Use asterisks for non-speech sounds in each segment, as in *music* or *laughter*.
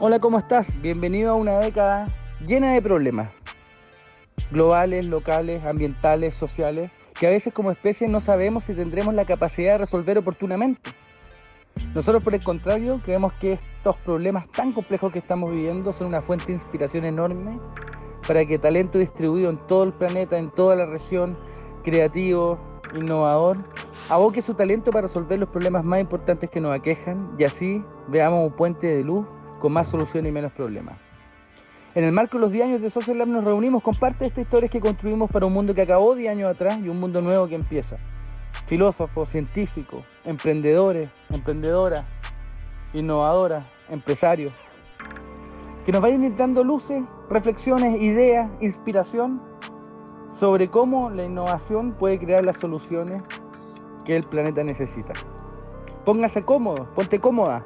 Hola, ¿cómo estás? Bienvenido a una década llena de problemas globales, locales, ambientales, sociales, que a veces como especie no sabemos si tendremos la capacidad de resolver oportunamente. Nosotros, por el contrario, creemos que estos problemas tan complejos que estamos viviendo son una fuente de inspiración enorme para que talento distribuido en todo el planeta, en toda la región, creativo, innovador, aboque su talento para resolver los problemas más importantes que nos aquejan y así veamos un puente de luz con más soluciones y menos problemas. En el marco de los 10 años de Social Lab nos reunimos con parte de estas historias que construimos para un mundo que acabó 10 años atrás y un mundo nuevo que empieza. Filósofos, científicos, emprendedores, emprendedoras, innovadoras, empresarios, que nos vayan dando luces, reflexiones, ideas, inspiración sobre cómo la innovación puede crear las soluciones que el planeta necesita. Póngase cómodo, ponte cómoda.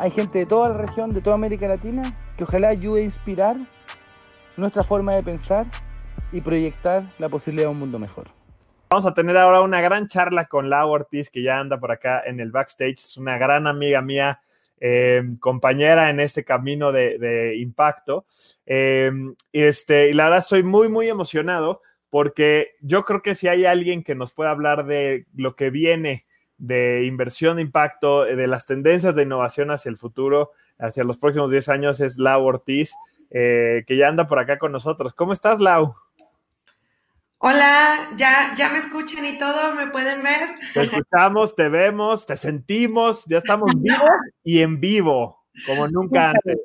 Hay gente de toda la región, de toda América Latina, que ojalá ayude a inspirar nuestra forma de pensar y proyectar la posibilidad de un mundo mejor. Vamos a tener ahora una gran charla con Lau Ortiz, que ya anda por acá en el backstage. Es una gran amiga mía, eh, compañera en este camino de, impacto. Eh, este, y la verdad estoy muy, muy emocionado porque yo creo que si hay alguien que nos pueda hablar de lo que viene de inversión de impacto, de las tendencias de innovación hacia el futuro, hacia los próximos 10 años es Lau Ortiz, eh, que ya anda por acá con nosotros. ¿Cómo estás, Lau? Hola, ¿ya, ¿ya me escuchan y todo? ¿Me pueden ver? Te escuchamos, te vemos, te sentimos, ya estamos vivos y en vivo, como nunca antes.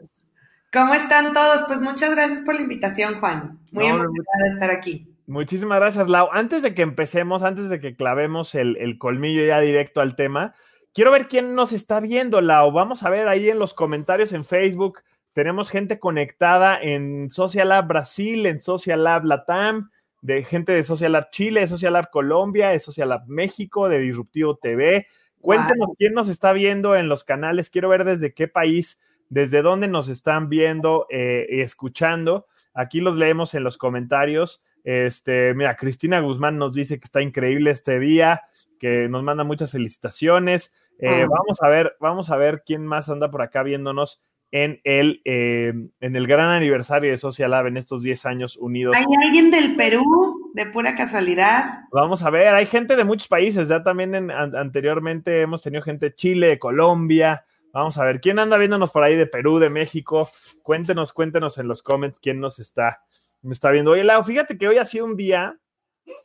¿Cómo están todos? Pues muchas gracias por la invitación, Juan. Muy emocionada de estar aquí. Muchísimas gracias, Lau. Antes de que empecemos, antes de que clavemos el, el colmillo ya directo al tema, Quiero ver quién nos está viendo, Lau. Vamos a ver ahí en los comentarios en Facebook. Tenemos gente conectada en Social Lab Brasil, en Social Lab Latam, de gente de Social Lab Chile, de Social Lab Colombia, de Social Lab México, de Disruptivo TV. Cuéntenos quién nos está viendo en los canales. Quiero ver desde qué país, desde dónde nos están viendo eh, y escuchando. Aquí los leemos en los comentarios. Este, mira, Cristina Guzmán nos dice que está increíble este día, que nos manda muchas felicitaciones. Eh, vamos a ver, vamos a ver quién más anda por acá viéndonos en el, eh, en el gran aniversario de Social Lab en estos 10 años unidos. ¿Hay alguien del Perú, de pura casualidad? Vamos a ver, hay gente de muchos países, ya también anteriormente hemos tenido gente de Chile, de Colombia. Vamos a ver, ¿quién anda viéndonos por ahí de Perú, de México? Cuéntenos, cuéntenos en los comments quién nos está, me está viendo. Oye, Lau, fíjate que hoy ha sido un día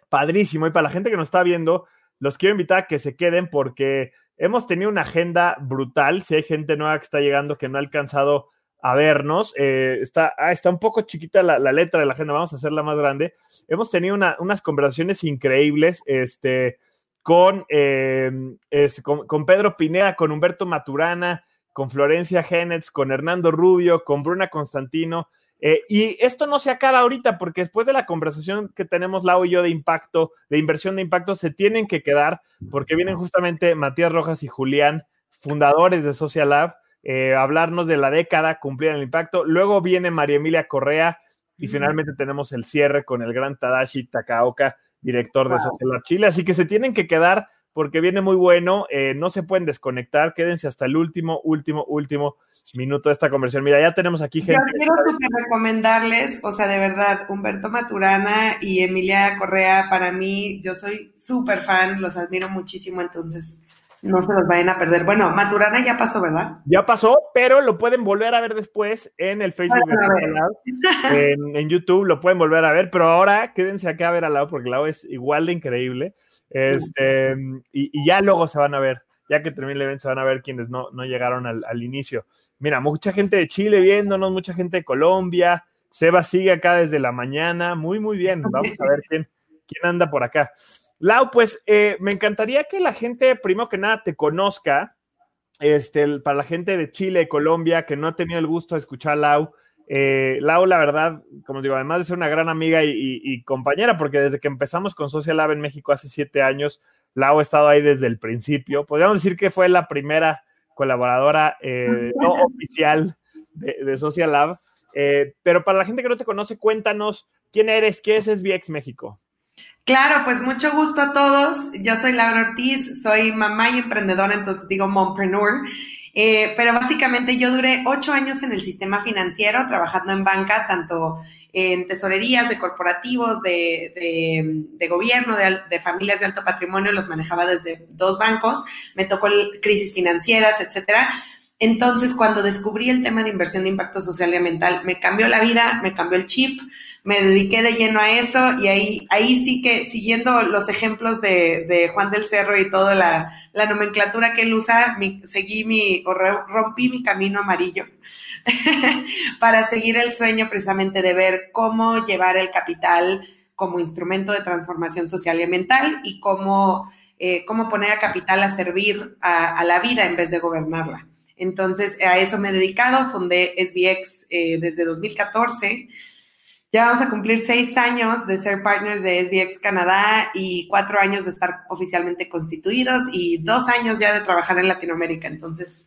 padrísimo y para la gente que nos está viendo, los quiero invitar a que se queden porque hemos tenido una agenda brutal. Si hay gente nueva que está llegando que no ha alcanzado a vernos, eh, está, ah, está un poco chiquita la, letra de la agenda, vamos a hacerla más grande. Hemos tenido unas conversaciones increíbles este, con, eh, con, con, Pedro Pineda, con Humberto Maturana, con Florencia Genetz, con Hernando Rubio, con Bruna Constantino. Eh, y esto no se acaba ahorita porque después de la conversación que tenemos Lau y yo de impacto, de inversión de impacto, se tienen que quedar porque vienen justamente Matías Rojas y Julián, fundadores de Social Lab, eh, hablarnos de la década, cumplir el impacto. Luego viene María Emilia Correa y finalmente tenemos el cierre con el gran Tadashi Takaoka, director de Social Lab Chile. Así que se tienen que quedar porque viene muy bueno. Eh, no se pueden desconectar, quédense hasta el último, último, último minuto de esta conversión. Mira, ya tenemos aquí gente. Yo quiero recomendarles, o sea, de verdad, Humberto Maturana y Emilia Correa, para mí, yo soy súper fan, los admiro muchísimo, entonces no se los vayan a perder. Bueno, Maturana ya pasó, ¿verdad? Ya pasó, pero lo pueden volver a ver después en el Facebook en, en, YouTube, lo pueden volver a ver, pero ahora quédense acá a ver al lado porque el lado es igual de increíble. Este, y, ya luego se van a ver, ya que termine el evento, se van a ver quienes no, no llegaron al, inicio. Mira, mucha gente de Chile viéndonos, mucha gente de Colombia. Seba sigue acá desde la mañana. Muy, muy bien. Vamos a ver quién, quién anda por acá. Lau, pues eh, me encantaría que la gente, primero que nada, te conozca. Este, para la gente de Chile, Colombia, que no ha tenido el gusto de escuchar a Lau, eh, Lau, la verdad, como digo, además de ser una gran amiga y, compañera, porque desde que empezamos con Social Lab en México hace siete años, Lau ha estado ahí desde el principio. Podríamos decir que fue la primera colaboradora eh, no oficial de, Social Lab. Eh, pero para la gente que no te conoce, cuéntanos quién eres, qué es SBX México. Claro, pues mucho gusto a todos. Yo soy Laura Ortiz, soy mamá y emprendedora, entonces digo mompreneur. Eh, pero básicamente yo duré ocho años en el sistema financiero, trabajando en banca, tanto en tesorerías de corporativos, de, gobierno, de, de, familias de alto patrimonio, los manejaba desde dos bancos, me tocó crisis financieras, etcétera. Entonces, cuando descubrí el tema de inversión de impacto social y ambiental, me cambió la vida, me cambió el chip, me dediqué de lleno a eso y ahí, ahí sí que siguiendo los ejemplos de, Juan del Cerro y toda la, nomenclatura que él usa, seguí mi, o rompí mi camino amarillo *laughs* para seguir el sueño precisamente de ver cómo llevar el capital como instrumento de transformación social y ambiental y cómo, eh, cómo poner a capital a servir a, la vida en vez de gobernarla. Entonces, a eso me he dedicado, fundé SBX eh, desde 2014 ya vamos a cumplir seis años de ser partners de SBX Canadá y cuatro años de estar oficialmente constituidos y dos años ya de trabajar en Latinoamérica. Entonces,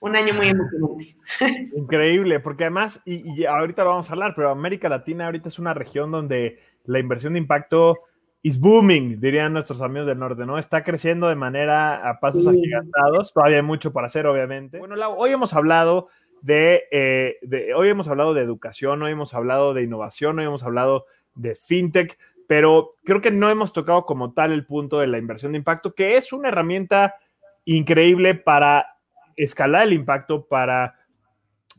un año muy emocionante. *laughs* Increíble, porque además, y, ahorita lo vamos a hablar, pero América Latina ahorita es una región donde la inversión de impacto is booming, dirían nuestros amigos del norte, ¿no? Está creciendo de manera a pasos agigantados. Todavía hay mucho para hacer, obviamente. Bueno, hoy hemos hablado eh, de, hoy hemos hablado de educación, hoy hemos hablado de innovación, hoy hemos hablado de fintech, pero creo que no hemos tocado como tal el punto de la inversión de impacto, que es una herramienta increíble para escalar el impacto, para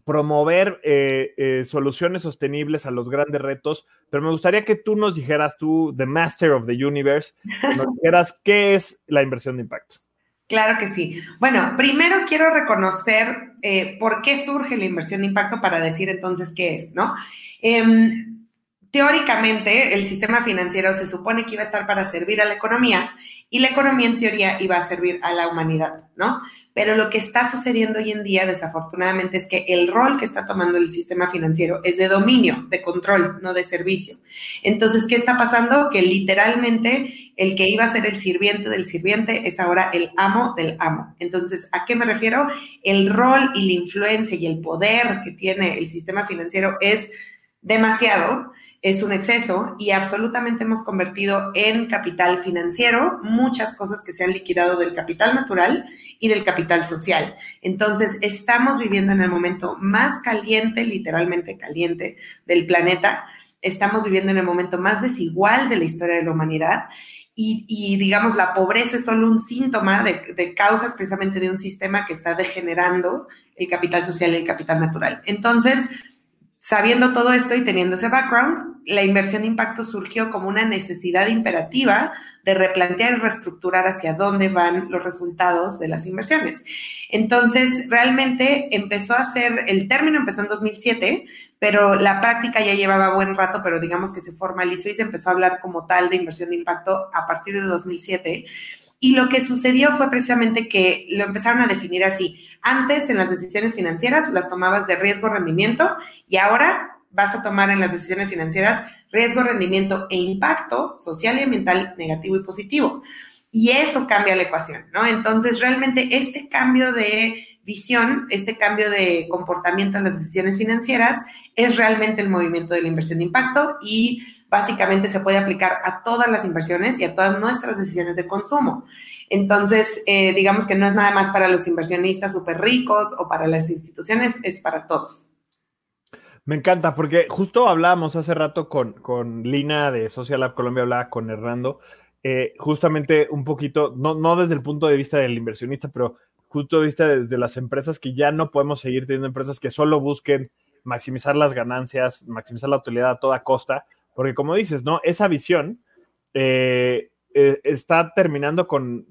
promover eh, eh, soluciones sostenibles a los grandes retos, pero me gustaría que tú nos dijeras, tú, The Master of the Universe, nos *laughs* dijeras qué es la inversión de impacto. Claro que sí. Bueno, primero quiero reconocer eh, por qué surge la inversión de impacto para decir entonces qué es, ¿no? Teóricamente, el sistema financiero se supone que iba a estar para servir a la economía y la economía en teoría iba a servir a la humanidad, ¿no? Pero lo que está sucediendo hoy en día, desafortunadamente, es que el rol que está tomando el sistema financiero es de dominio, de control, no de servicio. Entonces, ¿qué está pasando? Que literalmente el que iba a ser el sirviente del sirviente es ahora el amo del amo. Entonces, ¿a qué me refiero? El rol y la influencia y el poder que tiene el sistema financiero es demasiado es un exceso y absolutamente hemos convertido en capital financiero muchas cosas que se han liquidado del capital natural y del capital social. Entonces, estamos viviendo en el momento más caliente, literalmente caliente, del planeta. Estamos viviendo en el momento más desigual de la historia de la humanidad. Y, digamos, la pobreza es solo un síntoma de, de causas precisamente de un sistema que está degenerando el capital social y el capital natural. Entonces, Sabiendo todo esto y teniendo ese background, la inversión de impacto surgió como una necesidad imperativa de replantear y reestructurar hacia dónde van los resultados de las inversiones. Entonces, realmente empezó a ser, el término empezó en 2007, pero la práctica ya llevaba buen rato, pero digamos que se formalizó y se empezó a hablar como tal de inversión de impacto a partir de 2007. Y lo que sucedió fue precisamente que lo empezaron a definir así. Antes en las decisiones financieras las tomabas de riesgo-rendimiento y ahora vas a tomar en las decisiones financieras riesgo, rendimiento e impacto social y ambiental negativo y positivo. Y eso cambia la ecuación, ¿no? Entonces, realmente este cambio de visión, este cambio de comportamiento en las decisiones financieras es realmente el movimiento de la inversión de impacto y básicamente se puede aplicar a todas las inversiones y a todas nuestras decisiones de consumo. Entonces, eh, digamos que no es nada más para los inversionistas súper ricos o para las instituciones, es para todos. Me encanta, porque justo hablábamos hace rato con, con Lina de Social Lab Colombia, hablaba con Hernando, eh, justamente un poquito, no, no desde el punto de vista del inversionista, pero justo de vista de, las empresas que ya no podemos seguir teniendo empresas que solo busquen maximizar las ganancias, maximizar la utilidad a toda costa, porque como dices, ¿no? Esa visión eh, eh, está terminando con,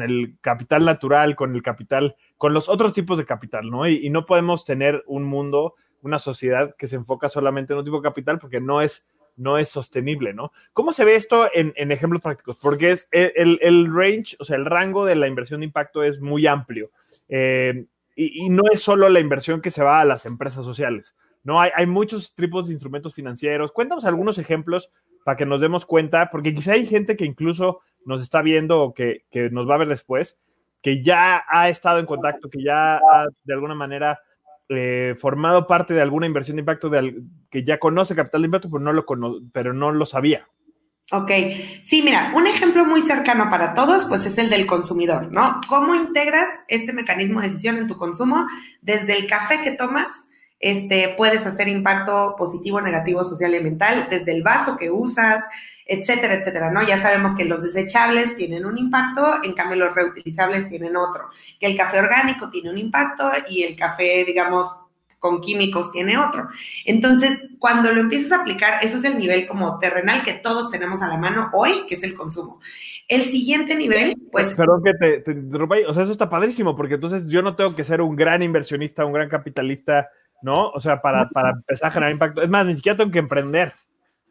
el capital natural, con el capital, con los otros tipos de capital, ¿no? Y, no podemos tener un mundo, una sociedad que se enfoca solamente en un tipo de capital porque no es, no es sostenible, ¿no? ¿Cómo se ve esto en, ejemplos prácticos? Porque es el, range, o sea, el rango de la inversión de impacto es muy amplio. Eh, y, no es solo la inversión que se va a las empresas sociales. No, hay, muchos tipos de instrumentos financieros. Cuéntanos algunos ejemplos para que nos demos cuenta, porque quizá hay gente que incluso nos está viendo o que, nos va a ver después, que ya ha estado en contacto, que ya de alguna manera eh, formado parte de alguna inversión de impacto, de, que ya conoce capital de impacto, pero no lo, pero no lo sabía. Ok, sí, mira, un ejemplo muy cercano para todos, pues es el del consumidor, ¿no? ¿Cómo integras este mecanismo de decisión en tu consumo? Desde el café que tomas, este, puedes hacer impacto positivo, negativo, social y mental, desde el vaso que usas, etcétera, etcétera, ¿no? Ya sabemos que los desechables tienen un impacto, en cambio los reutilizables tienen otro, que el café orgánico tiene un impacto y el café, digamos, con químicos tiene otro. Entonces, cuando lo empiezas a aplicar, eso es el nivel como terrenal que todos tenemos a la mano hoy, que es el consumo. El siguiente nivel, pues... Perdón que te, te interrumpa, o sea, eso está padrísimo, porque entonces yo no tengo que ser un gran inversionista, un gran capitalista, ¿no? O sea, para, para empezar a generar impacto. Es más, ni siquiera tengo que emprender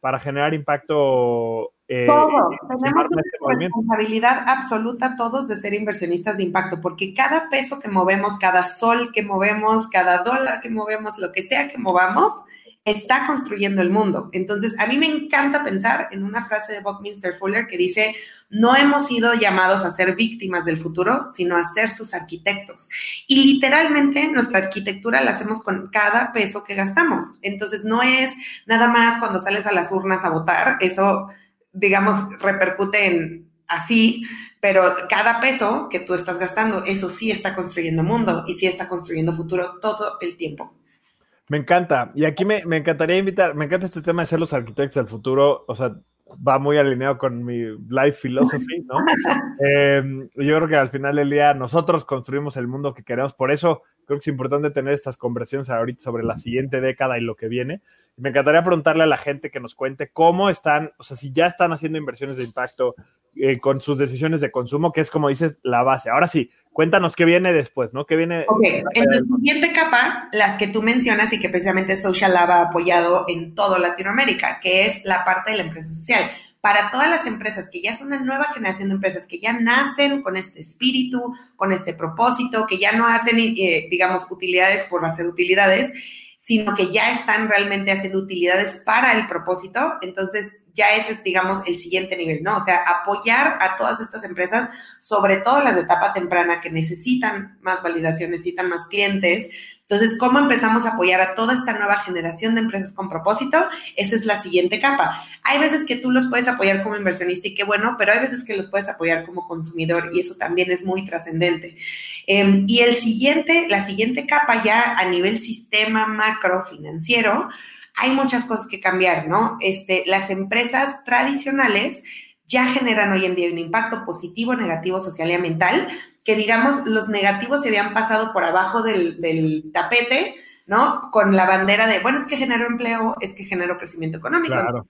para generar impacto. Eh, Todo. Tenemos una este responsabilidad absoluta todos de ser inversionistas de impacto, porque cada peso que movemos, cada sol que movemos, cada dólar que movemos, lo que sea que movamos, está construyendo el mundo. Entonces, a mí me encanta pensar en una frase de Buckminster Fuller que dice, no hemos sido llamados a ser víctimas del futuro, sino a ser sus arquitectos. Y literalmente nuestra arquitectura la hacemos con cada peso que gastamos. Entonces, no es nada más cuando sales a las urnas a votar, eso, digamos, repercute en así, pero cada peso que tú estás gastando, eso sí está construyendo mundo y sí está construyendo futuro todo el tiempo. Me encanta. Y aquí me, me, encantaría invitar, me encanta este tema de ser los arquitectos del futuro. O sea, va muy alineado con mi life philosophy, ¿no? *laughs* Em, yo creo que al final del día nosotros construimos el mundo que queremos. Por eso creo que es importante tener estas conversaciones ahorita sobre la siguiente década y lo que viene. Me encantaría preguntarle a la gente que nos cuente cómo están, o sea, si ya están haciendo inversiones de impacto eh, con sus decisiones de consumo, que es como dices, la base. Ahora sí, cuéntanos qué viene después, ¿no? ¿Qué viene? Ok, en la siguiente capa, las que tú mencionas y que precisamente Social Lab ha apoyado en toda Latinoamérica, que es la parte de la empresa social. Para todas las empresas que ya son una nueva generación de empresas que ya nacen con este espíritu, con este propósito, que ya no hacen, eh, digamos, utilidades por hacer utilidades, sino que ya están realmente haciendo utilidades para el propósito, entonces ya ese es, digamos, el siguiente nivel, ¿no? O sea, apoyar a todas estas empresas, sobre todo las de etapa temprana que necesitan más validación, necesitan más clientes. Entonces, ¿cómo empezamos a apoyar a toda esta nueva generación de empresas con propósito? Esa es la siguiente capa. Hay veces que tú los puedes apoyar como inversionista y qué bueno, pero hay veces que los puedes apoyar como consumidor y eso también es muy trascendente. Em, y el siguiente, la siguiente capa ya a nivel sistema macro financiero, hay muchas cosas que cambiar, ¿no? Este, las empresas tradicionales ya generan hoy en día un impacto positivo, negativo, social y ambiental, que digamos los negativos se habían pasado por abajo del, tapete, ¿no? Con la bandera de, bueno, es que genero empleo, es que genero crecimiento económico. Claro.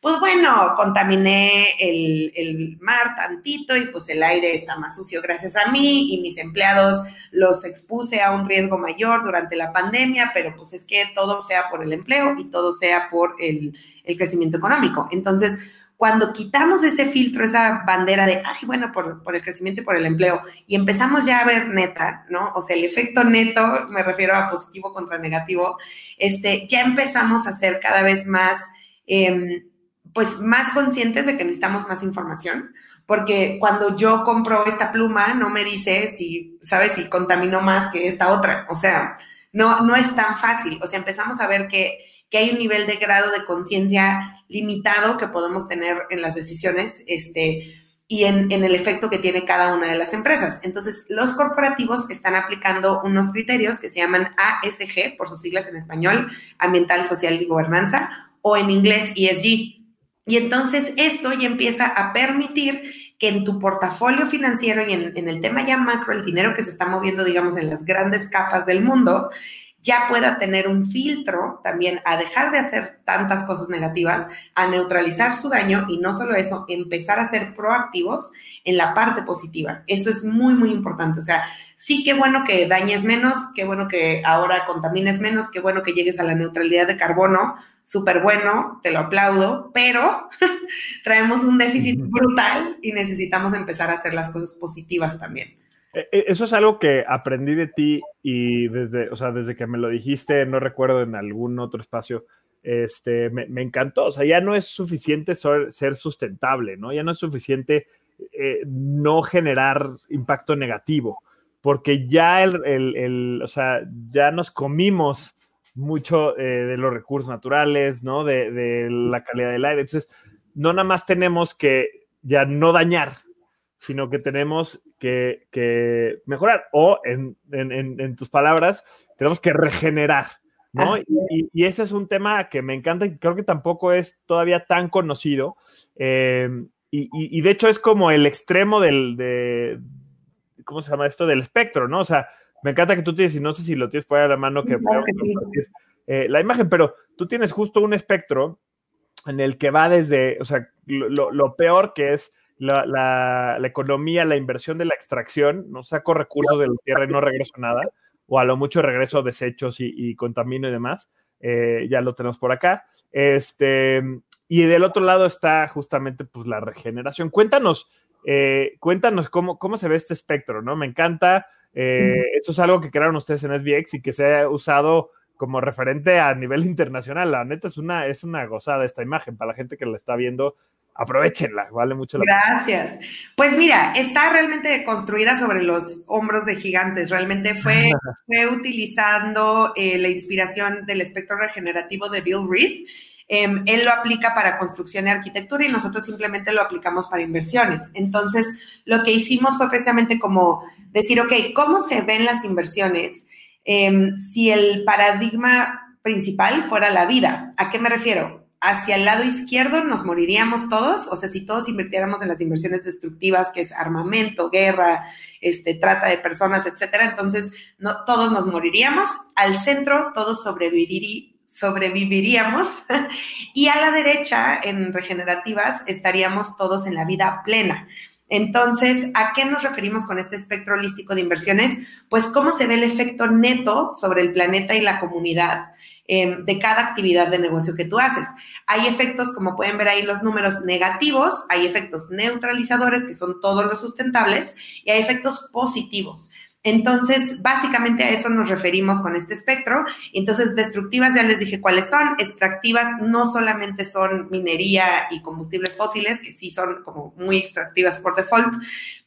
Pues bueno, contaminé el, el, mar tantito y pues el aire está más sucio gracias a mí y mis empleados los expuse a un riesgo mayor durante la pandemia, pero pues es que todo sea por el empleo y todo sea por el, el crecimiento económico. Entonces, cuando quitamos ese filtro, esa bandera de, ay, bueno, por, el crecimiento y por el empleo, y empezamos ya a ver neta, ¿no? O sea, el efecto neto, me refiero a positivo contra negativo, este, ya empezamos a ser cada vez más, eh, pues, más conscientes de que necesitamos más información, porque cuando yo compro esta pluma, no me dice si, ¿sabes? Si contaminó más que esta otra, o sea, no, no es tan fácil, o sea, empezamos a ver que que hay un nivel de grado de conciencia limitado que podemos tener en las decisiones este, y en, en, el efecto que tiene cada una de las empresas. Entonces, los corporativos están aplicando unos criterios que se llaman ASG, por sus siglas en español, Ambiental, Social y Gobernanza, o en inglés ESG. Y entonces esto ya empieza a permitir que en tu portafolio financiero y en, en el tema ya macro, el dinero que se está moviendo, digamos, en las grandes capas del mundo, ya pueda tener un filtro también a dejar de hacer tantas cosas negativas, a neutralizar su daño y no solo eso, empezar a ser proactivos en la parte positiva. Eso es muy, muy importante. O sea, sí, qué bueno que dañes menos, qué bueno que ahora contamines menos, qué bueno que llegues a la neutralidad de carbono, súper bueno, te lo aplaudo, pero *laughs* traemos un déficit brutal y necesitamos empezar a hacer las cosas positivas también. E, e, eso es algo que aprendí de ti y desde, o sea, desde que me lo dijiste, no recuerdo en algún otro espacio, este, me, encantó. O sea, ya no es suficiente ser, sustentable, ¿no? Ya no es suficiente eh, no generar impacto negativo, porque ya el, el, o sea, ya nos comimos mucho eh, de los recursos naturales, ¿no? De, de, la calidad del aire. Entonces, no nada más tenemos que ya no dañar, sino que tenemos que, mejorar. O, en, tus palabras, tenemos que regenerar, ¿no? Y, ese es un tema que me encanta y creo que tampoco es todavía tan conocido. Eh, y, de hecho es como el extremo del, de, ¿cómo se llama esto? Del espectro, ¿no? O sea, me encanta que tú tienes, y no sé si lo tienes por ahí a la mano, que, eh, la imagen, pero tú tienes justo un espectro en el que va desde, o sea, lo, peor que es la, economía, la inversión de la extracción, no saco recursos de la tierra y no regreso nada, o a lo mucho regreso desechos y, y contamino y demás, eh, ya lo tenemos por acá. Este, y del otro lado está justamente pues la regeneración. Cuéntanos, eh, cuéntanos cómo, cómo se ve este espectro, ¿no? Me encanta. Eh, Esto es algo que crearon ustedes en SBX y que se ha usado como referente a nivel *laughs* internacional. La neta es una, es una gozada esta imagen para la gente que la está viendo. Aprovechenla, vale mucho la Gracias. Pues mira, está realmente construida sobre los hombros de gigantes. Realmente fue, *laughs* fue utilizando eh, la inspiración del espectro regenerativo de Bill Reed. Em, él lo aplica para construcción y arquitectura y nosotros simplemente lo aplicamos para inversiones. Entonces, lo que hicimos fue precisamente como decir, ok, ¿cómo se ven las inversiones? Em, si el paradigma principal fuera la vida. ¿A qué me refiero? Hacia el lado izquierdo nos moriríamos todos, o sea, si todos invirtiéramos en las inversiones destructivas, que es armamento, guerra, este, trata de personas, etcétera, entonces no, todos nos moriríamos. Al centro todos sobreviviríamos *laughs* y a la derecha, en regenerativas, estaríamos todos en la vida plena. Entonces, ¿a qué nos referimos con este espectro holístico de inversiones? Pues cómo se ve el efecto neto sobre el planeta y la comunidad em, de cada actividad de negocio que tú haces. Hay efectos, como pueden ver ahí los números negativos, hay efectos neutralizadores, que son todos los sustentables, y hay efectos positivos. Entonces, básicamente a eso nos referimos con este espectro. Entonces, destructivas ya les dije cuáles son. Extractivas no solamente son minería y combustibles fósiles, que sí son como muy extractivas por default,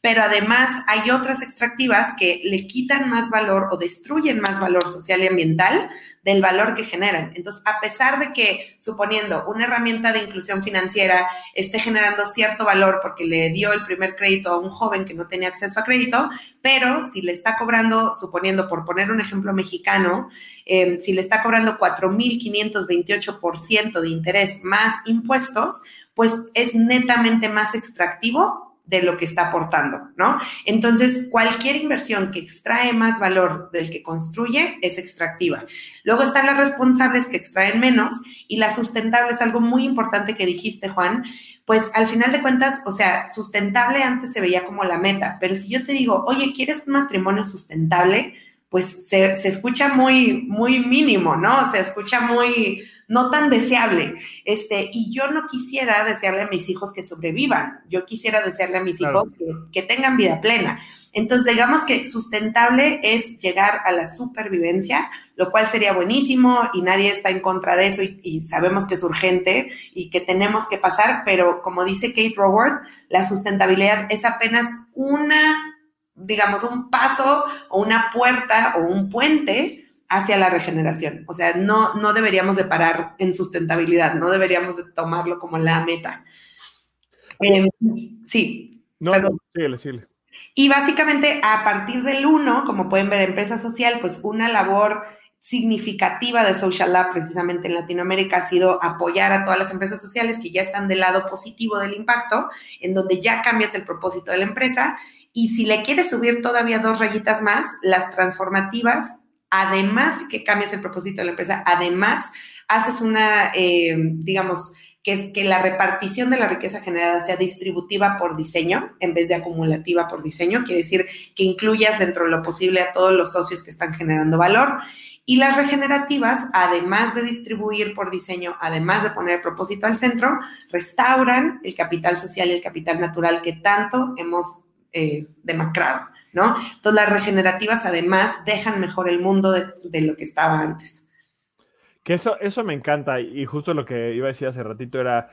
pero además hay otras extractivas que le quitan más valor o destruyen más valor social y ambiental del valor que generan. Entonces, a pesar de que, suponiendo una herramienta de inclusión financiera esté generando cierto valor porque le dio el primer crédito a un joven que no tenía acceso a crédito, pero si le está cobrando, suponiendo, por poner un ejemplo mexicano, eh, si le está cobrando 4.528% de interés más impuestos, pues es netamente más extractivo de lo que está aportando, ¿no? Entonces, cualquier inversión que extrae más valor del que construye es extractiva. Luego están las responsables que extraen menos y las sustentables, algo muy importante que dijiste, Juan, pues al final de cuentas, o sea, sustentable antes se veía como la meta, pero si yo te digo, oye, ¿quieres un matrimonio sustentable? Pues se, se escucha muy, muy mínimo, ¿no? Se escucha muy, no tan deseable. Este, y yo no quisiera desearle a mis hijos que sobrevivan, yo quisiera desearle a mis hijos que, tengan vida plena. Entonces, digamos que sustentable es llegar a la supervivencia, lo cual sería buenísimo y nadie está en contra de eso y, sabemos que es urgente y que tenemos que pasar, pero como dice Kate Raworth, la sustentabilidad es apenas una digamos, un paso o una puerta o un puente hacia la regeneración. O sea, no, no deberíamos de parar en sustentabilidad, no deberíamos de tomarlo como la meta. Em, sí. No, no, síguele, síguele. Y básicamente a partir del 1, como pueden ver, empresa social, pues una labor significativa de Social Lab precisamente en Latinoamérica ha sido apoyar a todas las empresas sociales que ya están del lado positivo del impacto, en donde ya cambias el propósito de la empresa. Y si le quieres subir todavía dos rayitas más, las transformativas además de que cambias el propósito de la empresa, además haces una, eh, digamos, que, que la repartición de la riqueza generada sea distributiva por diseño en vez de acumulativa por diseño. Quiere decir que incluyas dentro de lo posible a todos los socios que están generando valor. Y las regenerativas, además de distribuir por diseño, además de poner el propósito al centro, restauran el capital social y el capital natural que tanto hemos eh, demacrado. ¿No? Entonces las regenerativas además dejan mejor el mundo de, lo que estaba antes. Que eso, eso me encanta y justo lo que iba a decir hace ratito era,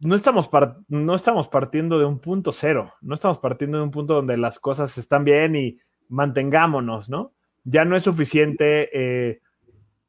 no estamos, no estamos partiendo de un punto cero, no estamos partiendo de un punto donde las cosas están bien y mantengámonos, ¿no? Ya no es suficiente eh,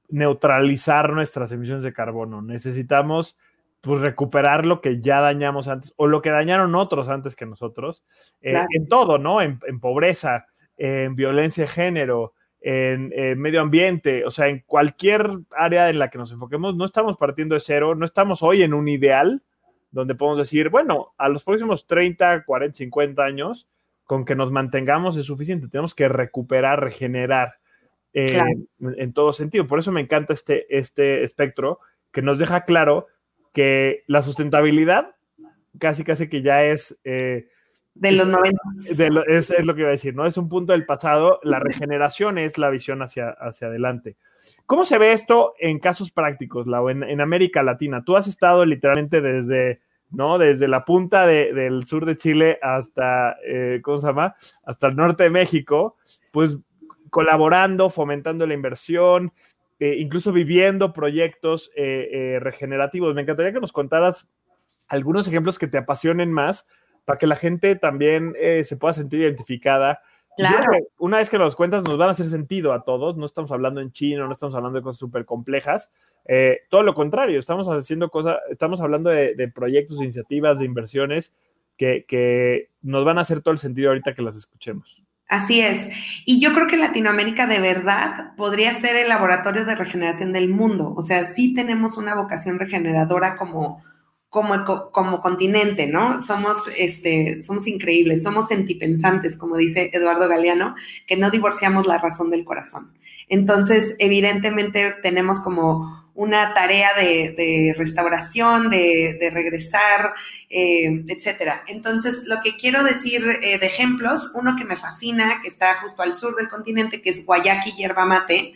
neutralizar nuestras emisiones de carbono, necesitamos pues recuperar lo que ya dañamos antes o lo que dañaron otros antes que nosotros, eh, en todo, ¿no? En, pobreza, en violencia de género, en, medio ambiente, o sea, en cualquier área en la que nos enfoquemos, no estamos partiendo de cero, no estamos hoy en un ideal donde podemos decir, bueno, a los próximos 30, 40, 50 años, con que nos mantengamos es suficiente, tenemos que recuperar, regenerar eh, en todo sentido. Por eso me encanta este, este espectro que nos deja claro que la sustentabilidad casi casi que ya es... Eh, de los 90. es, es, lo que iba a decir, ¿no? Es un punto del pasado, la regeneración es la visión hacia, hacia adelante. ¿Cómo se ve esto en casos prácticos, Lau, en, en América Latina? Tú has estado literalmente desde, ¿no? Desde la punta del sur de Chile hasta, eh, ¿cómo se llama? Hasta el norte de México, pues colaborando, fomentando la inversión, eh, incluso viviendo proyectos eh, eh, regenerativos. Me encantaría que nos contaras algunos ejemplos que te apasionen más para que la gente también se pueda sentir identificada. Claro. una vez que nos cuentas, nos van a hacer sentido a todos. No estamos hablando en chino, no estamos hablando de cosas súper complejas. todo lo contrario, estamos haciendo cosas, estamos hablando de, proyectos, de iniciativas, de inversiones que, que nos van a hacer todo el sentido ahorita que las escuchemos. Así es. Y yo creo que Latinoamérica de verdad podría ser el laboratorio de regeneración del mundo. O sea, sí tenemos una vocación regeneradora como, como, como continente, ¿no? Somos, este, somos increíbles, somos sentipensantes, como dice Eduardo Galeano, que no divorciamos la razón del corazón. Entonces, evidentemente tenemos como una tarea de, restauración, de, regresar, eh, etcétera. Entonces, lo que quiero decir eh, de ejemplos, uno que me fascina, que está justo al sur del continente, que es guayaki yerba mate,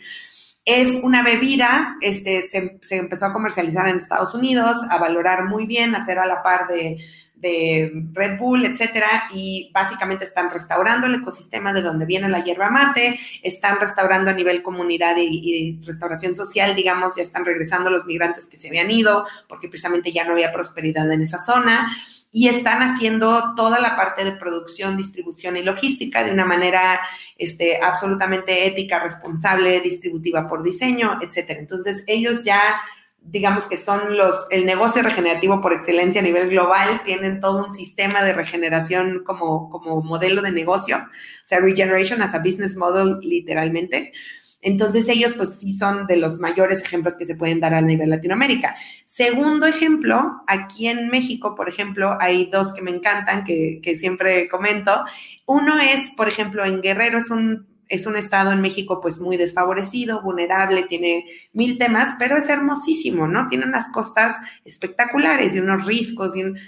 es una bebida, este, se, se empezó a comercializar en Estados Unidos, a valorar muy bien, a ser a la par de de Red Bull, etcétera, y básicamente están restaurando el ecosistema de donde viene la hierba mate, están restaurando a nivel comunidad y, restauración social, digamos, ya están regresando los migrantes que se habían ido, porque precisamente ya no había prosperidad en esa zona, y están haciendo toda la parte de producción, distribución y logística de una manera este, absolutamente ética, responsable, distributiva por diseño, etcétera. Entonces, ellos ya digamos que son los, el negocio regenerativo por excelencia a nivel global, tienen todo un sistema de regeneración como, como modelo de negocio, o sea, regeneration as a business model literalmente. Entonces ellos pues sí son de los mayores ejemplos que se pueden dar a nivel Latinoamérica. Segundo ejemplo, aquí en México, por ejemplo, hay dos que me encantan, que, que siempre comento. Uno es, por ejemplo, en Guerrero es un es un estado en México pues muy desfavorecido, vulnerable, tiene mil temas, pero es hermosísimo, ¿no? Tiene unas costas espectaculares y unos riscos y un,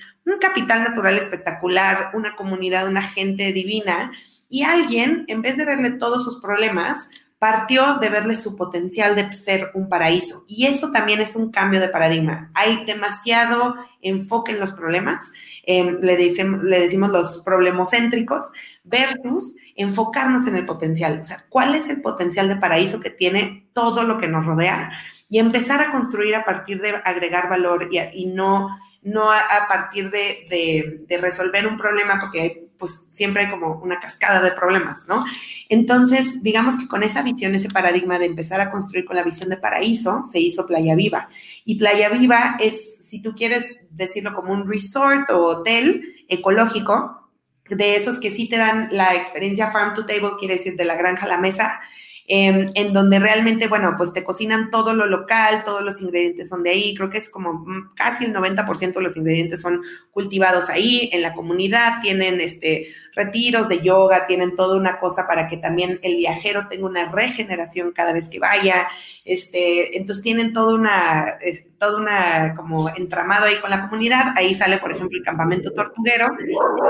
capital natural espectacular, una comunidad, una gente divina. Y alguien, en vez de verle todos sus problemas, partió de verle su potencial de ser un paraíso. Y eso también es un cambio de paradigma. Hay demasiado enfoque en los problemas, em, le, le decimos los problemocéntricos, versus enfocarnos en el potencial, o sea, cuál es el potencial de paraíso que tiene todo lo que nos rodea y empezar a construir a partir de agregar valor y, no, no a, partir de, resolver un problema, porque pues siempre hay como una cascada de problemas, ¿no? Entonces, digamos que con esa visión, ese paradigma de empezar a construir con la visión de paraíso, se hizo Playa Viva. Y Playa Viva es, si tú quieres decirlo como un resort o hotel ecológico, de esos que sí te dan la experiencia farm to table, quiere decir de la granja a la mesa, em, en donde realmente, bueno, pues te cocinan todo lo local, todos los ingredientes son de ahí, creo que es como mm, casi el 90% de los ingredientes son cultivados ahí, en la comunidad, tienen este retiros de yoga, tienen toda una cosa para que también el viajero tenga una regeneración cada vez que vaya, este, entonces tienen toda una, eh, una como entramado ahí con la comunidad, ahí sale por ejemplo el campamento tortuguero,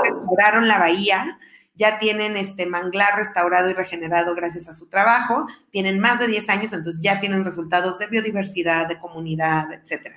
restauraron la bahía, ya tienen este manglar restaurado y regenerado gracias a su trabajo, tienen más de 10 años, entonces ya tienen resultados de biodiversidad, de comunidad, etcétera.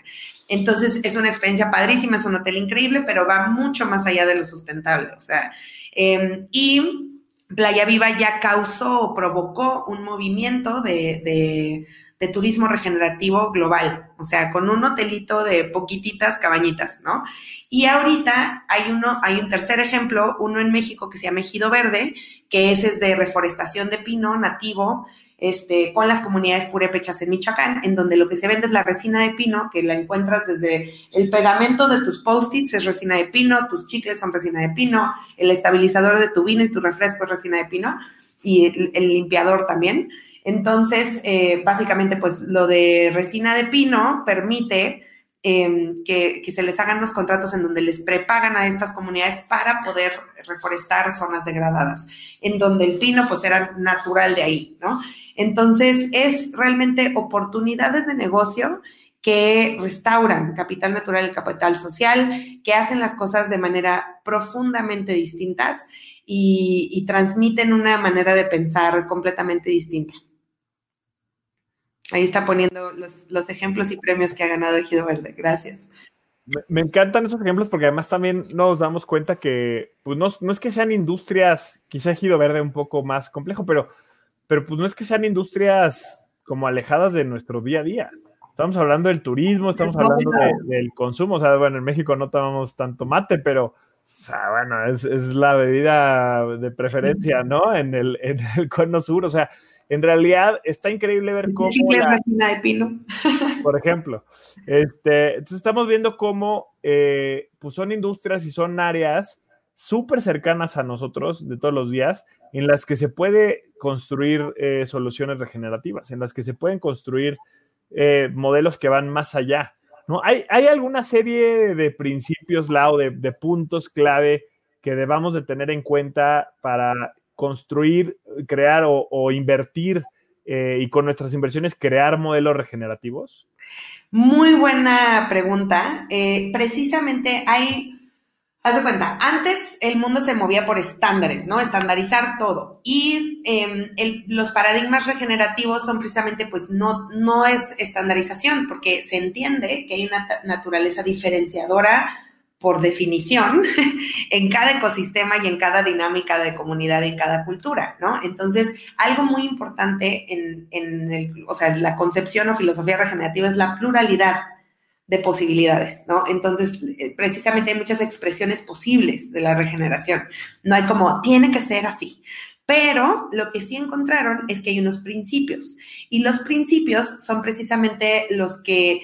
Entonces es una experiencia padrísima, es un hotel increíble, pero va mucho más allá de lo sustentable, o sea, em, y Playa Viva ya causó o provocó un movimiento de de turismo regenerativo global, o sea, con un hotelito de poquititas cabañitas, ¿no? Y ahorita hay uno, hay un tercer ejemplo, uno en México que se llama Ejido Verde, que ese es de reforestación de pino nativo, este, con las comunidades purépechas en Michoacán, en donde lo que se vende es la resina de pino, que la encuentras desde el pegamento de tus post-its es resina de pino, tus chicles son resina de pino, el estabilizador de tu vino y tu refresco es resina de pino, y el, limpiador también. Entonces, eh, básicamente, pues lo de resina de pino permite Em, que, se les hagan los contratos en donde les prepagan a estas comunidades para poder reforestar zonas degradadas, en donde el pino pues era natural de ahí, ¿no? Entonces es realmente oportunidades de negocio que restauran capital natural y capital social, que hacen las cosas de manera profundamente distintas y, y transmiten una manera de pensar completamente distinta. Ahí está poniendo los, ejemplos y premios que ha ganado Ejido Verde. Gracias. Me, encantan esos ejemplos porque además también nos damos cuenta que, pues no, es que sean industrias, quizá Ejido Verde un poco más complejo, pero, pero pues no es que sean industrias como alejadas de nuestro día a día. Estamos hablando del turismo, estamos hablando del consumo. O sea, bueno, en México no tomamos tanto mate, pero, o sea, bueno, es, la bebida de preferencia, ¿no? En el, en el cono sur, o sea, en realidad está increíble ver cómo. La, de pino. *laughs* Por ejemplo. Este, entonces estamos viendo cómo eh, pues son industrias y son áreas súper cercanas a nosotros de todos los días, en las que se puede construir eh, soluciones regenerativas, en las que se pueden construir eh, modelos que van más allá. ¿no? ¿Hay, ¿Hay alguna serie de principios, Lau, de, de puntos clave que debamos de tener en cuenta para construir, crear o, invertir eh, y con nuestras inversiones crear modelos regenerativos? Muy buena pregunta. Eh, precisamente hay, haz de cuenta, antes el mundo se movía por estándares, ¿no? Estandarizar todo. Y em, los paradigmas regenerativos son precisamente, pues, no, no es estandarización, porque se entiende que hay una naturaleza diferenciadora por definición, *laughs* en cada ecosistema y en cada dinámica de comunidad, en cada cultura, ¿no? Entonces, algo muy importante en, en el, o sea, la concepción o filosofía regenerativa es la pluralidad de posibilidades, ¿no? Entonces, eh, precisamente hay muchas expresiones posibles de la regeneración. No hay como, tiene que ser así. Pero lo que sí encontraron es que hay unos principios. Y los principios son precisamente los que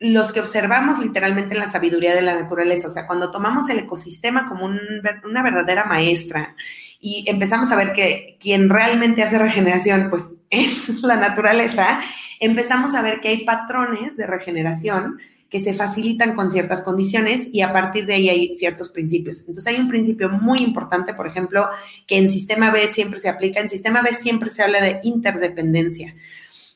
los que observamos literalmente en la sabiduría de la naturaleza, o sea, cuando tomamos el ecosistema como una verdadera maestra y empezamos a ver que quien realmente hace regeneración, pues *laughs* es la naturaleza, empezamos a ver que hay patrones de regeneración que se facilitan con ciertas condiciones y a partir de ahí hay ciertos principios. Entonces hay un principio muy importante, por ejemplo, que en sistema B siempre se aplica, en sistema B siempre se habla de interdependencia.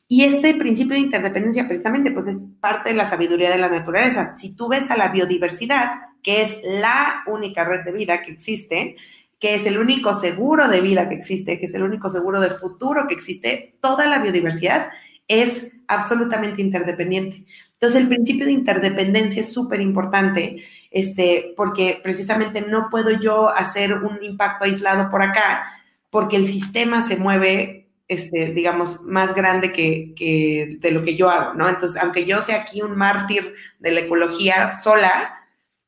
Y este principio de interdependencia precisamente pues es parte de la sabiduría de la naturaleza. Si tú ves a la biodiversidad, que es la única red de vida que existe, que es el único seguro de vida que existe, que es el único seguro de futuro que existe, toda la biodiversidad es absolutamente interdependiente. Entonces el principio de interdependencia es súper importante, este, porque precisamente no puedo yo hacer un impacto aislado por acá, porque el sistema se mueve este, digamos, más grande que, de lo que yo hago, ¿no? Entonces, aunque yo sea aquí un mártir de la ecología sola,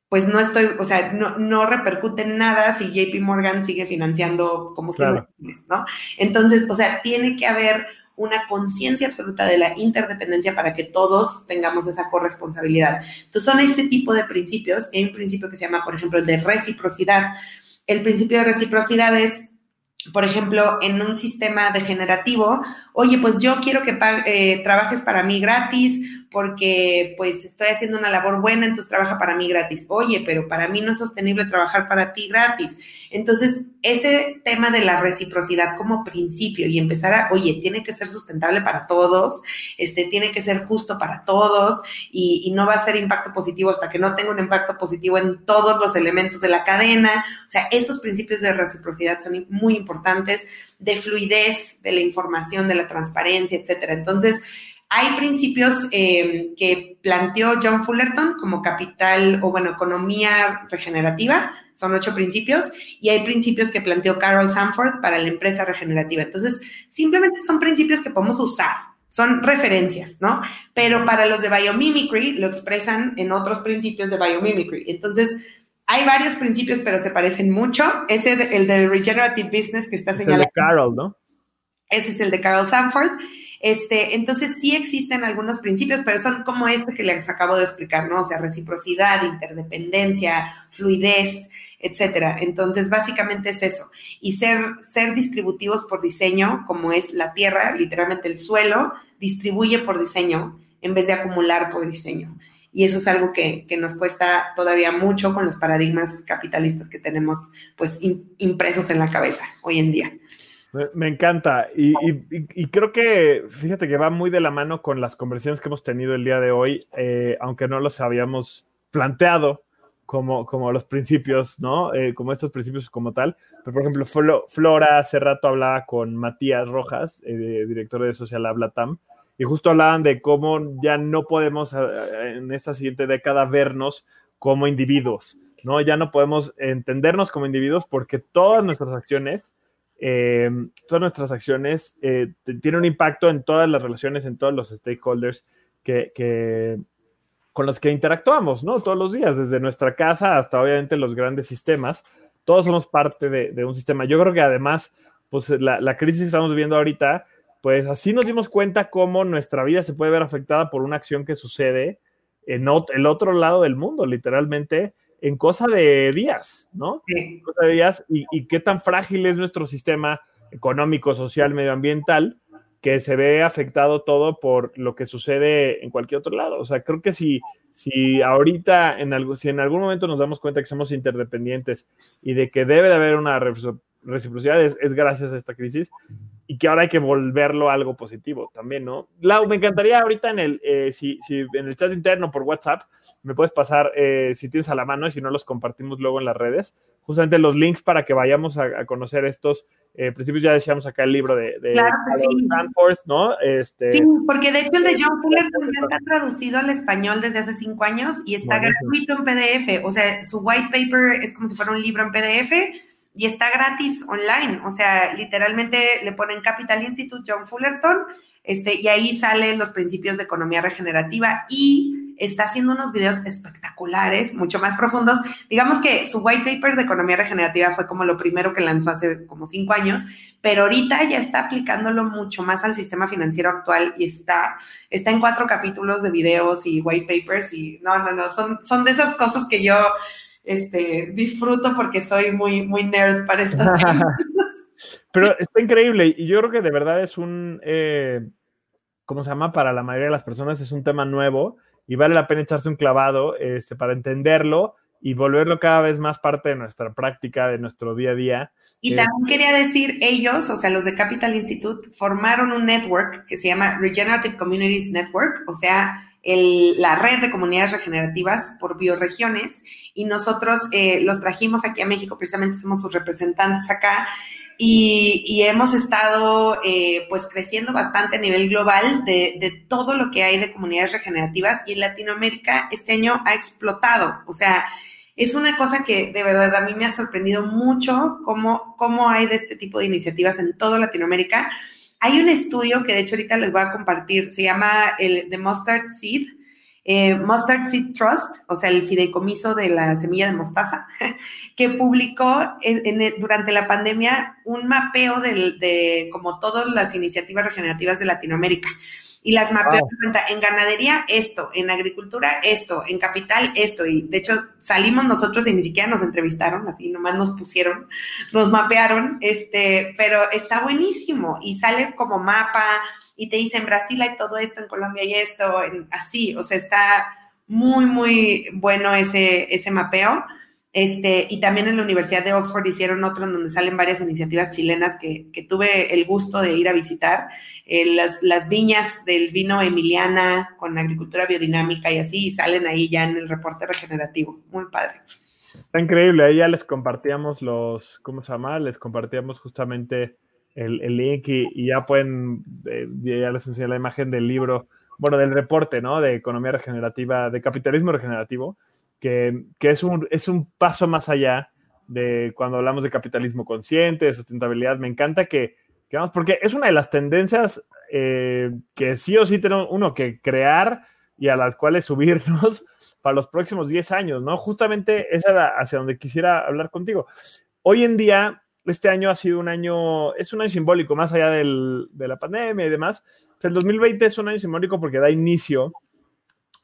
pues no estoy, o sea, no, no repercute en nada si JP Morgan sigue financiando como claro. ¿no? Entonces, o sea, tiene que haber una conciencia absoluta de la interdependencia para que todos tengamos esa corresponsabilidad. Entonces, son ese tipo de principios. Hay un principio que se llama, por ejemplo, el de reciprocidad. El principio de reciprocidad es por ejemplo, en un sistema degenerativo, oye, pues yo quiero que eh, trabajes para mí gratis porque pues estoy haciendo una labor buena, entonces trabaja para mí gratis. Oye, pero para mí no es sostenible trabajar para ti gratis. Entonces, ese tema de la reciprocidad como principio y empezar a, oye, tiene que ser sustentable para todos, este, tiene que ser justo para todos y, y no va a ser impacto positivo hasta que no tenga un impacto positivo en todos los elementos de la cadena. O sea, esos principios de reciprocidad son muy importantes, de fluidez de la información, de la transparencia, etcétera. Entonces, hay principios eh, que planteó John Fullerton como capital o, bueno, economía regenerativa, son ocho principios, y hay principios que planteó Carol Sanford para la empresa regenerativa. Entonces, simplemente son principios que podemos usar, son referencias, ¿no? Pero para los de biomimicry lo expresan en otros principios de biomimicry. Entonces, hay varios principios, pero se parecen mucho. Ese, el de regenerative business que está señalado. El de Carol, ¿no? Ese es el de Carol Sanford. Este, entonces sí existen algunos principios, pero son como este que les acabo de explicar, ¿no? O sea, reciprocidad, interdependencia, fluidez, etcétera. Entonces, básicamente es eso. Y ser, ser distributivos por diseño, como es la tierra, literalmente el suelo, distribuye por diseño en vez de acumular por diseño. Y eso es algo que, nos cuesta todavía mucho con los paradigmas capitalistas que tenemos pues impresos en la cabeza hoy en día. Me, encanta. Y, creo que, fíjate que va muy de la mano con las conversaciones que hemos tenido el día de hoy, eh, aunque no los habíamos planteado como, como los principios, ¿no? Eh, como estos principios como tal. Pero, por ejemplo, Flora hace rato hablaba con Matías Rojas, eh, director de Social Habla TAM, y justo hablaban de cómo ya no podemos en esta siguiente década vernos como individuos, ¿no? Ya no podemos entendernos como individuos porque todas nuestras acciones eh, todas nuestras acciones eh, tienen un impacto en todas las relaciones, en todos los stakeholders que, con los que interactuamos, ¿no? Todos los días, desde nuestra casa hasta obviamente los grandes sistemas. Todos somos parte de, un sistema. Yo creo que además, pues la, crisis que estamos viviendo ahorita, pues así nos dimos cuenta cómo nuestra vida se puede ver afectada por una acción que sucede en el otro lado del mundo, literalmente en cosa de días, ¿no? Sí. Cosa de días y, qué tan frágil es nuestro sistema económico, social, medioambiental, que se ve afectado todo por lo que sucede en cualquier otro lado. O sea, creo que si, si ahorita, en algo, si en algún momento nos damos cuenta que somos interdependientes y de que debe de haber una reciprocidad, es, es gracias a esta crisis, y que ahora hay que volverlo algo positivo también, ¿no? Lau, me encantaría ahorita en el, eh, si, si, en el chat interno por WhatsApp, me puedes pasar eh, si tienes a la mano y si no los compartimos luego en las redes, justamente los links para que vayamos a, conocer estos eh, principios. Ya decíamos acá el libro de, de Stanford, ¿no? Este, sí, porque de hecho el de John *laughs* Fuller ya está traducido al español desde hace cinco años y está gratuito en PDF. O sea, su white paper es como si fuera un libro en PDF y está gratis online. O sea, literalmente le ponen Capital Institute John Fullerton este, y ahí salen los principios de economía regenerativa y está haciendo unos videos espectaculares, mucho más profundos. Digamos que su white paper de economía regenerativa fue como lo primero que lanzó hace como cinco años, pero ahorita ya está aplicándolo mucho más al sistema financiero actual y está, está en cuatro capítulos de videos y white papers y no, no, no, son, son de esas cosas que yo este, disfruto porque soy muy, muy nerd para *laughs* estas cosas. Pero está increíble y yo creo que de verdad es un, eh, ¿cómo se llama? Para la mayoría de las personas es un tema nuevo y vale la pena echarse un clavado este, para entenderlo y volverlo cada vez más parte de nuestra práctica, de nuestro día a día. Y también quería decir, ellos, o sea, los de Capital Institute, formaron un network que se llama Regenerative Communities Network, o sea, la red de comunidades regenerativas por bioregiones y nosotros eh, los trajimos aquí a México, precisamente somos sus representantes acá y, hemos estado eh, pues creciendo bastante a nivel global de, todo lo que hay de comunidades regenerativas y Latinoamérica este año ha explotado, o sea, es una cosa que de verdad a mí me ha sorprendido mucho cómo, cómo hay de este tipo de iniciativas en toda Latinoamérica hay un estudio que de hecho ahorita les voy a compartir, se llama el The Mustard Seed, eh, Mustard Seed Trust, o sea, el fideicomiso de la semilla de mostaza, *laughs* que publicó durante la pandemia un mapeo de como todas las iniciativas regenerativas de Latinoamérica y las mapeó cuenta en ganadería esto, en agricultura esto, en capital esto. Y de hecho salimos nosotros y ni siquiera nos entrevistaron, así nomás nos pusieron, nos mapearon, este, pero está buenísimo y sale como mapa y te dice en Brasil hay todo esto, en Colombia hay esto, así, o sea, está muy, muy bueno ese, ese mapeo. Este, y también en la Universidad de Oxford hicieron otro en donde salen varias iniciativas chilenas que, tuve el gusto de ir a visitar eh, las, las, viñas del vino Emiliana con agricultura biodinámica y así, salen ahí ya en el reporte regenerativo. Muy padre. Está increíble, ahí ya les compartíamos los, ¿cómo se llama? Les compartíamos justamente el, el link y, ya pueden, eh, ya les enseñé la imagen del libro, bueno, del reporte, ¿no? De economía regenerativa, de capitalismo regenerativo, que, que es, un, es un paso más allá de cuando hablamos de capitalismo consciente, de sustentabilidad. Me encanta que porque es una de las tendencias eh, que sí o sí tenemos uno que crear y a las cuales subirnos *laughs* para los próximos 10 años, ¿no? Justamente esa era hacia donde quisiera hablar contigo. Hoy en día, este año ha sido un año, es un año simbólico, más allá del, de la pandemia y demás. el 2020 es un año simbólico porque da inicio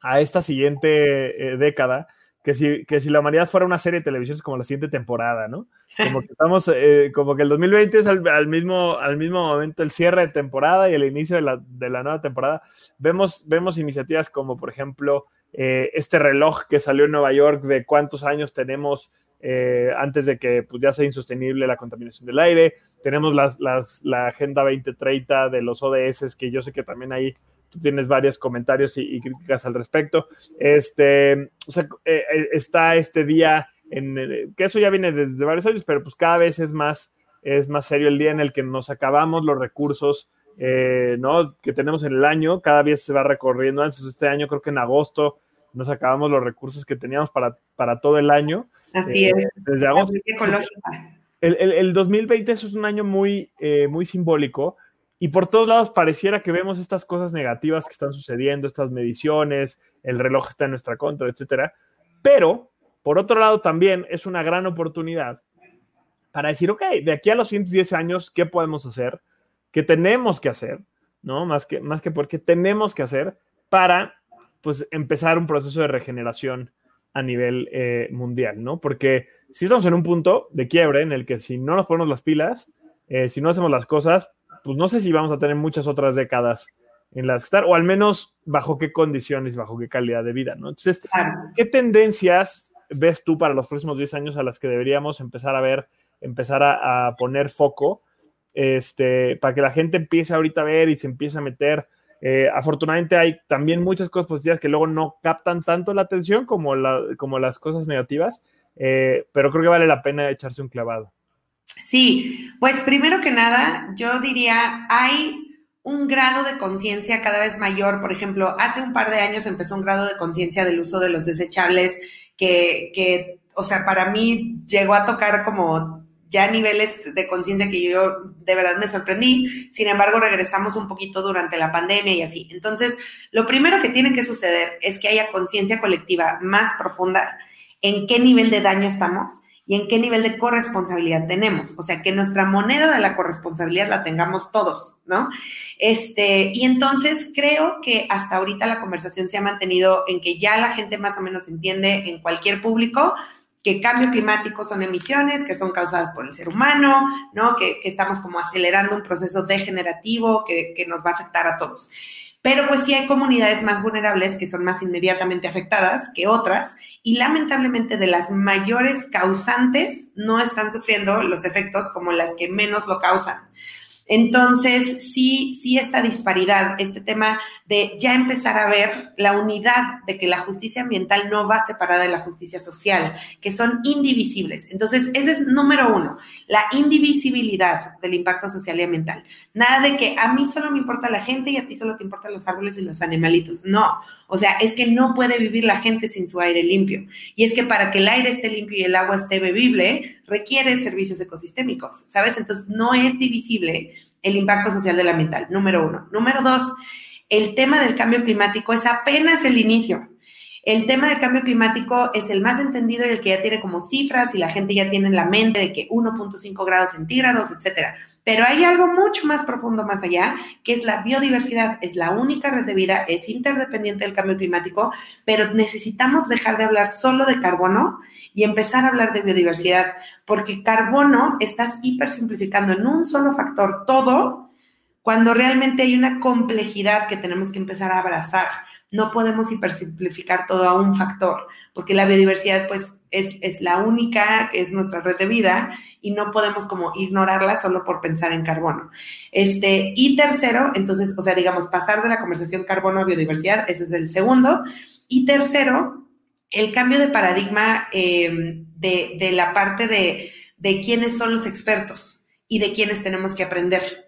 a esta siguiente eh, década, que si, que si la humanidad fuera una serie de televisión es como la siguiente temporada, ¿no? Como que estamos, eh, como que el 2020 es al, mismo, al mismo momento el cierre de temporada y el inicio de la, de la nueva temporada. Vemos, vemos iniciativas como, por ejemplo, eh, este reloj que salió en Nueva York de cuántos años tenemos eh, antes de que pues, ya sea insostenible la contaminación del aire. Tenemos las, las, la Agenda 2030 de los ODS, que yo sé que también ahí tú tienes varios comentarios y, críticas al respecto. Este, o sea, está este día en que eso ya viene desde varios años, pero pues cada vez es más, es más serio el día en el que nos acabamos los recursos eh, ¿no? que tenemos en el año, cada vez se va recorriendo. Antes este año, creo que en agosto, nos acabamos los recursos que teníamos para, para todo el año. Así es. Eh, desde agosto. El, el, el, 2020 es un año muy, eh, muy simbólico y por todos lados pareciera que vemos estas cosas negativas que están sucediendo, estas mediciones, el reloj está en nuestra contra, etcétera. Pero por otro lado, también es una gran oportunidad para decir, ok, de aquí a los 110 años, ¿qué podemos hacer? ¿Qué tenemos que hacer? ¿No? Más que, más que porque tenemos que hacer para, pues, empezar un proceso de regeneración a nivel eh, mundial, ¿no? Porque si estamos en un punto de quiebre en el que si no nos ponemos las pilas, eh, si no hacemos las cosas, pues no sé si vamos a tener muchas otras décadas en las que estar, o al menos bajo qué condiciones, bajo qué calidad de vida, ¿no? Entonces, ¿qué tendencias ves tú para los próximos 10 años a las que deberíamos empezar a ver, empezar a, poner foco, este, para que la gente empiece ahorita a ver y se empiece a meter? Eh, afortunadamente hay también muchas cosas positivas que luego no captan tanto la atención como, la, como las cosas negativas, eh, pero creo que vale la pena echarse un clavado. Sí, pues primero que nada, yo diría, hay un grado de conciencia cada vez mayor. Por ejemplo, hace un par de años empezó un grado de conciencia del uso de los desechables que, que, o sea, para mí llegó a tocar como ya niveles de conciencia que yo de verdad me sorprendí. Sin embargo, regresamos un poquito durante la pandemia y así. Entonces, lo primero que tiene que suceder es que haya conciencia colectiva más profunda en qué nivel de daño estamos y en qué nivel de corresponsabilidad tenemos. O sea, que nuestra moneda de la corresponsabilidad la tengamos todos, ¿no? Este, y entonces creo que hasta ahorita la conversación se ha mantenido en que ya la gente más o menos entiende en cualquier público que cambio climático son emisiones que son causadas por el ser humano, ¿no? Que, estamos como acelerando un proceso degenerativo que, que nos va a afectar a todos. Pero pues sí hay comunidades más vulnerables que son más inmediatamente afectadas que otras y lamentablemente de las mayores causantes no están sufriendo los efectos como las que menos lo causan. Entonces, sí, sí esta disparidad, este tema de ya empezar a ver la unidad de que la justicia ambiental no va separada de la justicia social, que son indivisibles. Entonces, ese es número uno, la indivisibilidad del impacto social y ambiental. Nada de que a mí solo me importa la gente y a ti solo te importan los árboles y los animalitos. No, o sea, es que no puede vivir la gente sin su aire limpio. Y es que para que el aire esté limpio y el agua esté bebible, requiere servicios ecosistémicos, ¿sabes? Entonces, no es divisible el impacto social del ambiental, número uno. Número dos, el tema del cambio climático es apenas el inicio. El tema del cambio climático es el más entendido y el que ya tiene como cifras y la gente ya tiene en la mente de que 1.5 grados centígrados, etcétera. Pero hay algo mucho más profundo más allá, que es la biodiversidad. Es la única red de vida, es interdependiente del cambio climático, pero necesitamos dejar de hablar solo de carbono y empezar a hablar de biodiversidad, porque carbono estás hipersimplificando en un solo factor todo cuando realmente hay una complejidad que tenemos que empezar a abrazar. No podemos hipersimplificar todo a un factor, porque la biodiversidad pues es, es la única, es nuestra red de vida y no podemos como ignorarla solo por pensar en carbono. Este, y tercero, entonces, o sea, digamos, pasar de la conversación carbono a biodiversidad, ese es el segundo. Y tercero, el cambio de paradigma eh, de, de, la parte de, de quiénes son los expertos y de quiénes tenemos que aprender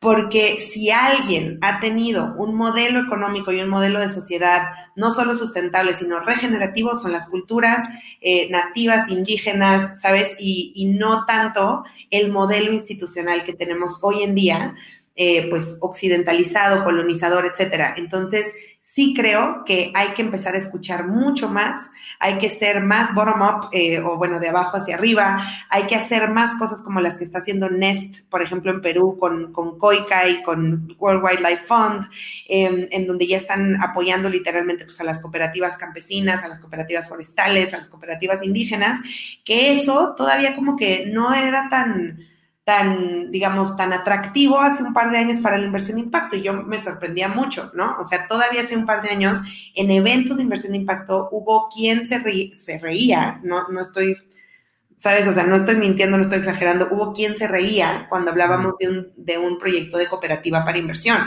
porque si alguien ha tenido un modelo económico y un modelo de sociedad no solo sustentable, sino regenerativo, son las culturas eh, nativas, indígenas, ¿sabes? Y, y, no tanto el modelo institucional que tenemos hoy en día, eh, pues occidentalizado, colonizador, etcétera. Entonces, sí creo que hay que empezar a escuchar mucho más, hay que ser más bottom-up eh, o bueno, de abajo hacia arriba, hay que hacer más cosas como las que está haciendo Nest, por ejemplo, en Perú con, con COICA y con World Wildlife Fund, em, en donde ya están apoyando literalmente pues, a las cooperativas campesinas, a las cooperativas forestales, a las cooperativas indígenas, que eso todavía como que no era tan tan, digamos, tan atractivo hace un par de años para la inversión de impacto. Y yo me sorprendía mucho, ¿no? O sea, todavía hace un par de años en eventos de inversión de impacto hubo quien se, se reía, no, no estoy, ¿sabes? O sea, no estoy mintiendo, no estoy exagerando, hubo quien se reía cuando hablábamos de un, de un proyecto de cooperativa para inversión.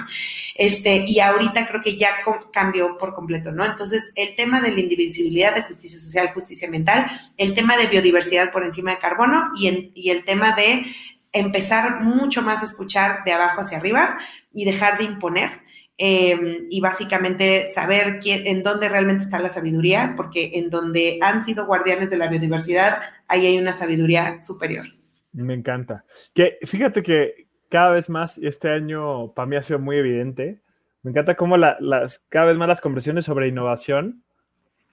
Este, y ahorita creo que ya cambió por completo, ¿no? Entonces, el tema de la indivisibilidad, de justicia social, justicia ambiental, el tema de biodiversidad por encima de carbono y, y el tema de empezar mucho más a escuchar de abajo hacia arriba y dejar de imponer. Eh, y básicamente saber quién, en dónde realmente está la sabiduría, porque en donde han sido guardianes de la biodiversidad, ahí hay una sabiduría superior. Me encanta. Que fíjate que cada vez más este año para mí ha sido muy evidente. Me encanta cómo las, cada vez más las conversaciones sobre innovación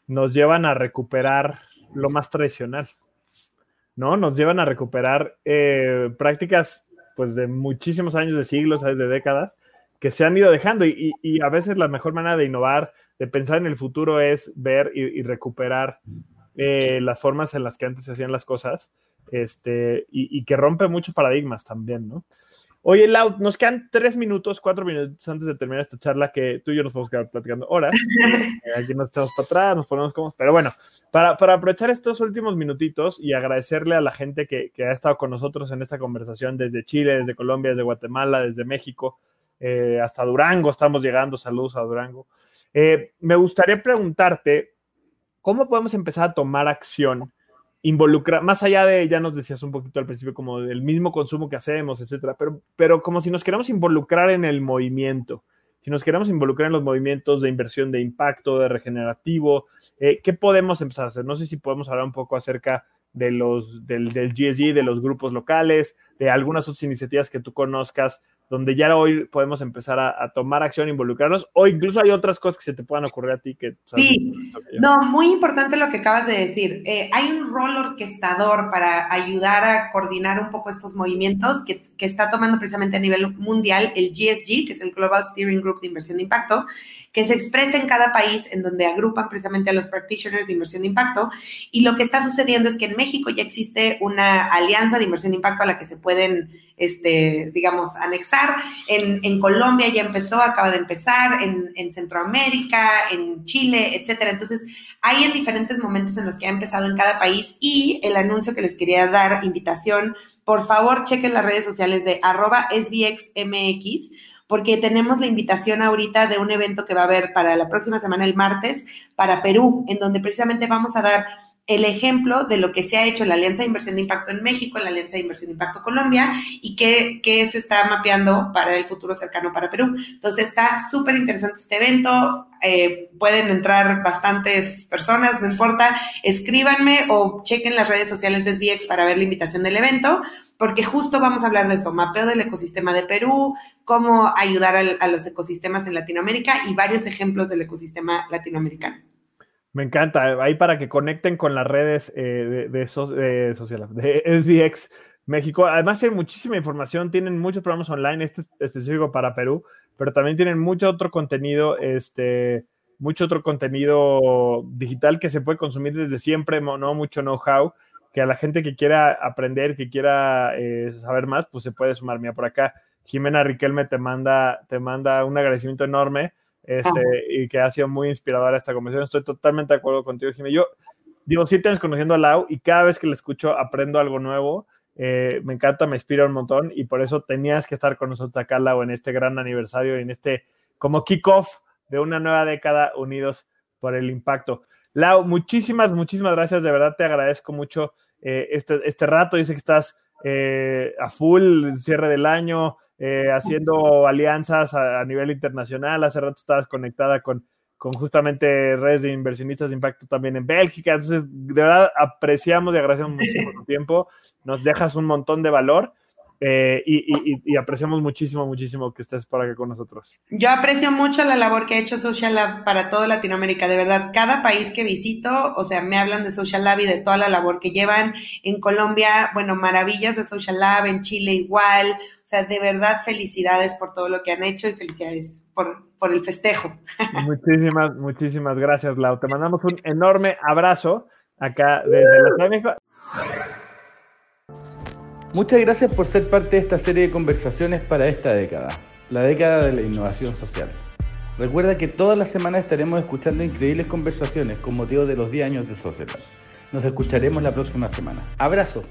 nos llevan a recuperar lo más tradicional. ¿No? Nos llevan a recuperar eh, prácticas pues de muchísimos años, de siglos, de décadas, que se han ido dejando y, a veces la mejor manera de innovar, de pensar en el futuro es ver y, recuperar eh, las formas en las que antes se hacían las cosas este, y, y que rompe muchos paradigmas también, ¿no? Oye, Lau, nos quedan tres minutos, cuatro minutos antes de terminar esta charla que tú y yo nos podemos quedar platicando horas. *laughs* Eh, aquí nos estamos para atrás, nos ponemos como... Pero bueno, para, para, aprovechar estos últimos minutitos y agradecerle a la gente que, que, ha estado con nosotros en esta conversación desde Chile, desde Colombia, desde Guatemala, desde México, eh, hasta Durango, estamos llegando, saludos a Durango. Eh, me gustaría preguntarte, ¿cómo podemos empezar a tomar acción involucrar, más allá de, ya nos decías un poquito al principio, como del mismo consumo que hacemos, etcétera, pero, pero como si nos queremos involucrar en el movimiento, si nos queremos involucrar en los movimientos de inversión de impacto, de regenerativo, eh, ¿qué podemos empezar a hacer? No sé si podemos hablar un poco acerca de los, del, del GSG, de los grupos locales, de algunas otras iniciativas que tú conozcas donde ya hoy podemos empezar a, tomar acción, involucrarnos, o incluso hay otras cosas que se te puedan ocurrir a ti que... Sí, no, muy importante lo que acabas de decir. Eh, hay un rol orquestador para ayudar a coordinar un poco estos movimientos que, que, está tomando precisamente a nivel mundial el GSG, que es el Global Steering Group de Inversión de Impacto, que se expresa en cada país en donde agrupan precisamente a los practitioners de inversión de impacto. Y lo que está sucediendo es que en México ya existe una alianza de inversión de impacto a la que se pueden, este, digamos, anexar. En, Colombia ya empezó, acaba de empezar, en, en Centroamérica, en Chile, etcétera. Entonces, hay en diferentes momentos en los que ha empezado en cada país y el anuncio que les quería dar, invitación, por favor, chequen las redes sociales de arroba SBXMX porque tenemos la invitación ahorita de un evento que va a haber para la próxima semana, el martes, para Perú, en donde precisamente vamos a dar el ejemplo de lo que se ha hecho en la Alianza de Inversión de Impacto en México, en la Alianza de Inversión de Impacto Colombia y qué, se está mapeando para el futuro cercano para Perú. Entonces está súper interesante este evento, eh, pueden entrar bastantes personas, no importa, escríbanme o chequen las redes sociales de SBX para ver la invitación del evento porque justo vamos a hablar de eso, mapeo del ecosistema de Perú, cómo ayudar a los ecosistemas en Latinoamérica y varios ejemplos del ecosistema latinoamericano. Me encanta, ahí para que conecten con las redes eh, de, de, de SBX *laughs* México. Además tienen muchísima información, tienen muchos programas online, este es específico para Perú, pero también tienen mucho otro contenido, este, mucho otro contenido digital que se puede consumir desde siempre, no mucho know-how que a la gente que quiera aprender, que quiera eh, saber más, pues se puede sumar. Mira, por acá Jimena Riquelme te manda, te manda un agradecimiento enorme este, y que ha sido muy inspiradora esta conversación. Estoy totalmente de acuerdo contigo, Jimena. Yo digo, sí tienes conociendo a Lau y cada vez que la escucho aprendo algo nuevo. Eh, me encanta, me inspira un montón y por eso tenías que estar con nosotros acá, Lau, en este gran aniversario, en este como kickoff de una nueva década unidos por el impacto. Lau, muchísimas, muchísimas gracias. De verdad te agradezco mucho eh, este, este, rato. Dice que estás eh, a full, cierre del año, eh, haciendo alianzas a, nivel internacional. Hace rato estabas conectada con, con justamente redes de inversionistas de impacto también en Bélgica. Entonces, de verdad apreciamos y agradecemos por tu tiempo. Nos dejas un montón de valor. Eh, y, apreciamos muchísimo, muchísimo que estés por acá con nosotros. Yo aprecio mucho la labor que ha hecho Social Lab para toda Latinoamérica, de verdad, cada país que visito, o sea, me hablan de Social Lab y de toda la labor que llevan en Colombia, bueno, maravillas de Social Lab, en Chile igual, o sea, de verdad felicidades por todo lo que han hecho y felicidades por, por el festejo. *laughs* Muchísimas, muchísimas gracias, Lau. Te mandamos un enorme abrazo acá desde la Ciudad de México. Muchas gracias por ser parte de esta serie de conversaciones para esta década, la década de la innovación social. Recuerda que todas las semanas estaremos escuchando increíbles conversaciones con motivo de los 10 años de Sociedad. Nos escucharemos la próxima semana. Abrazo.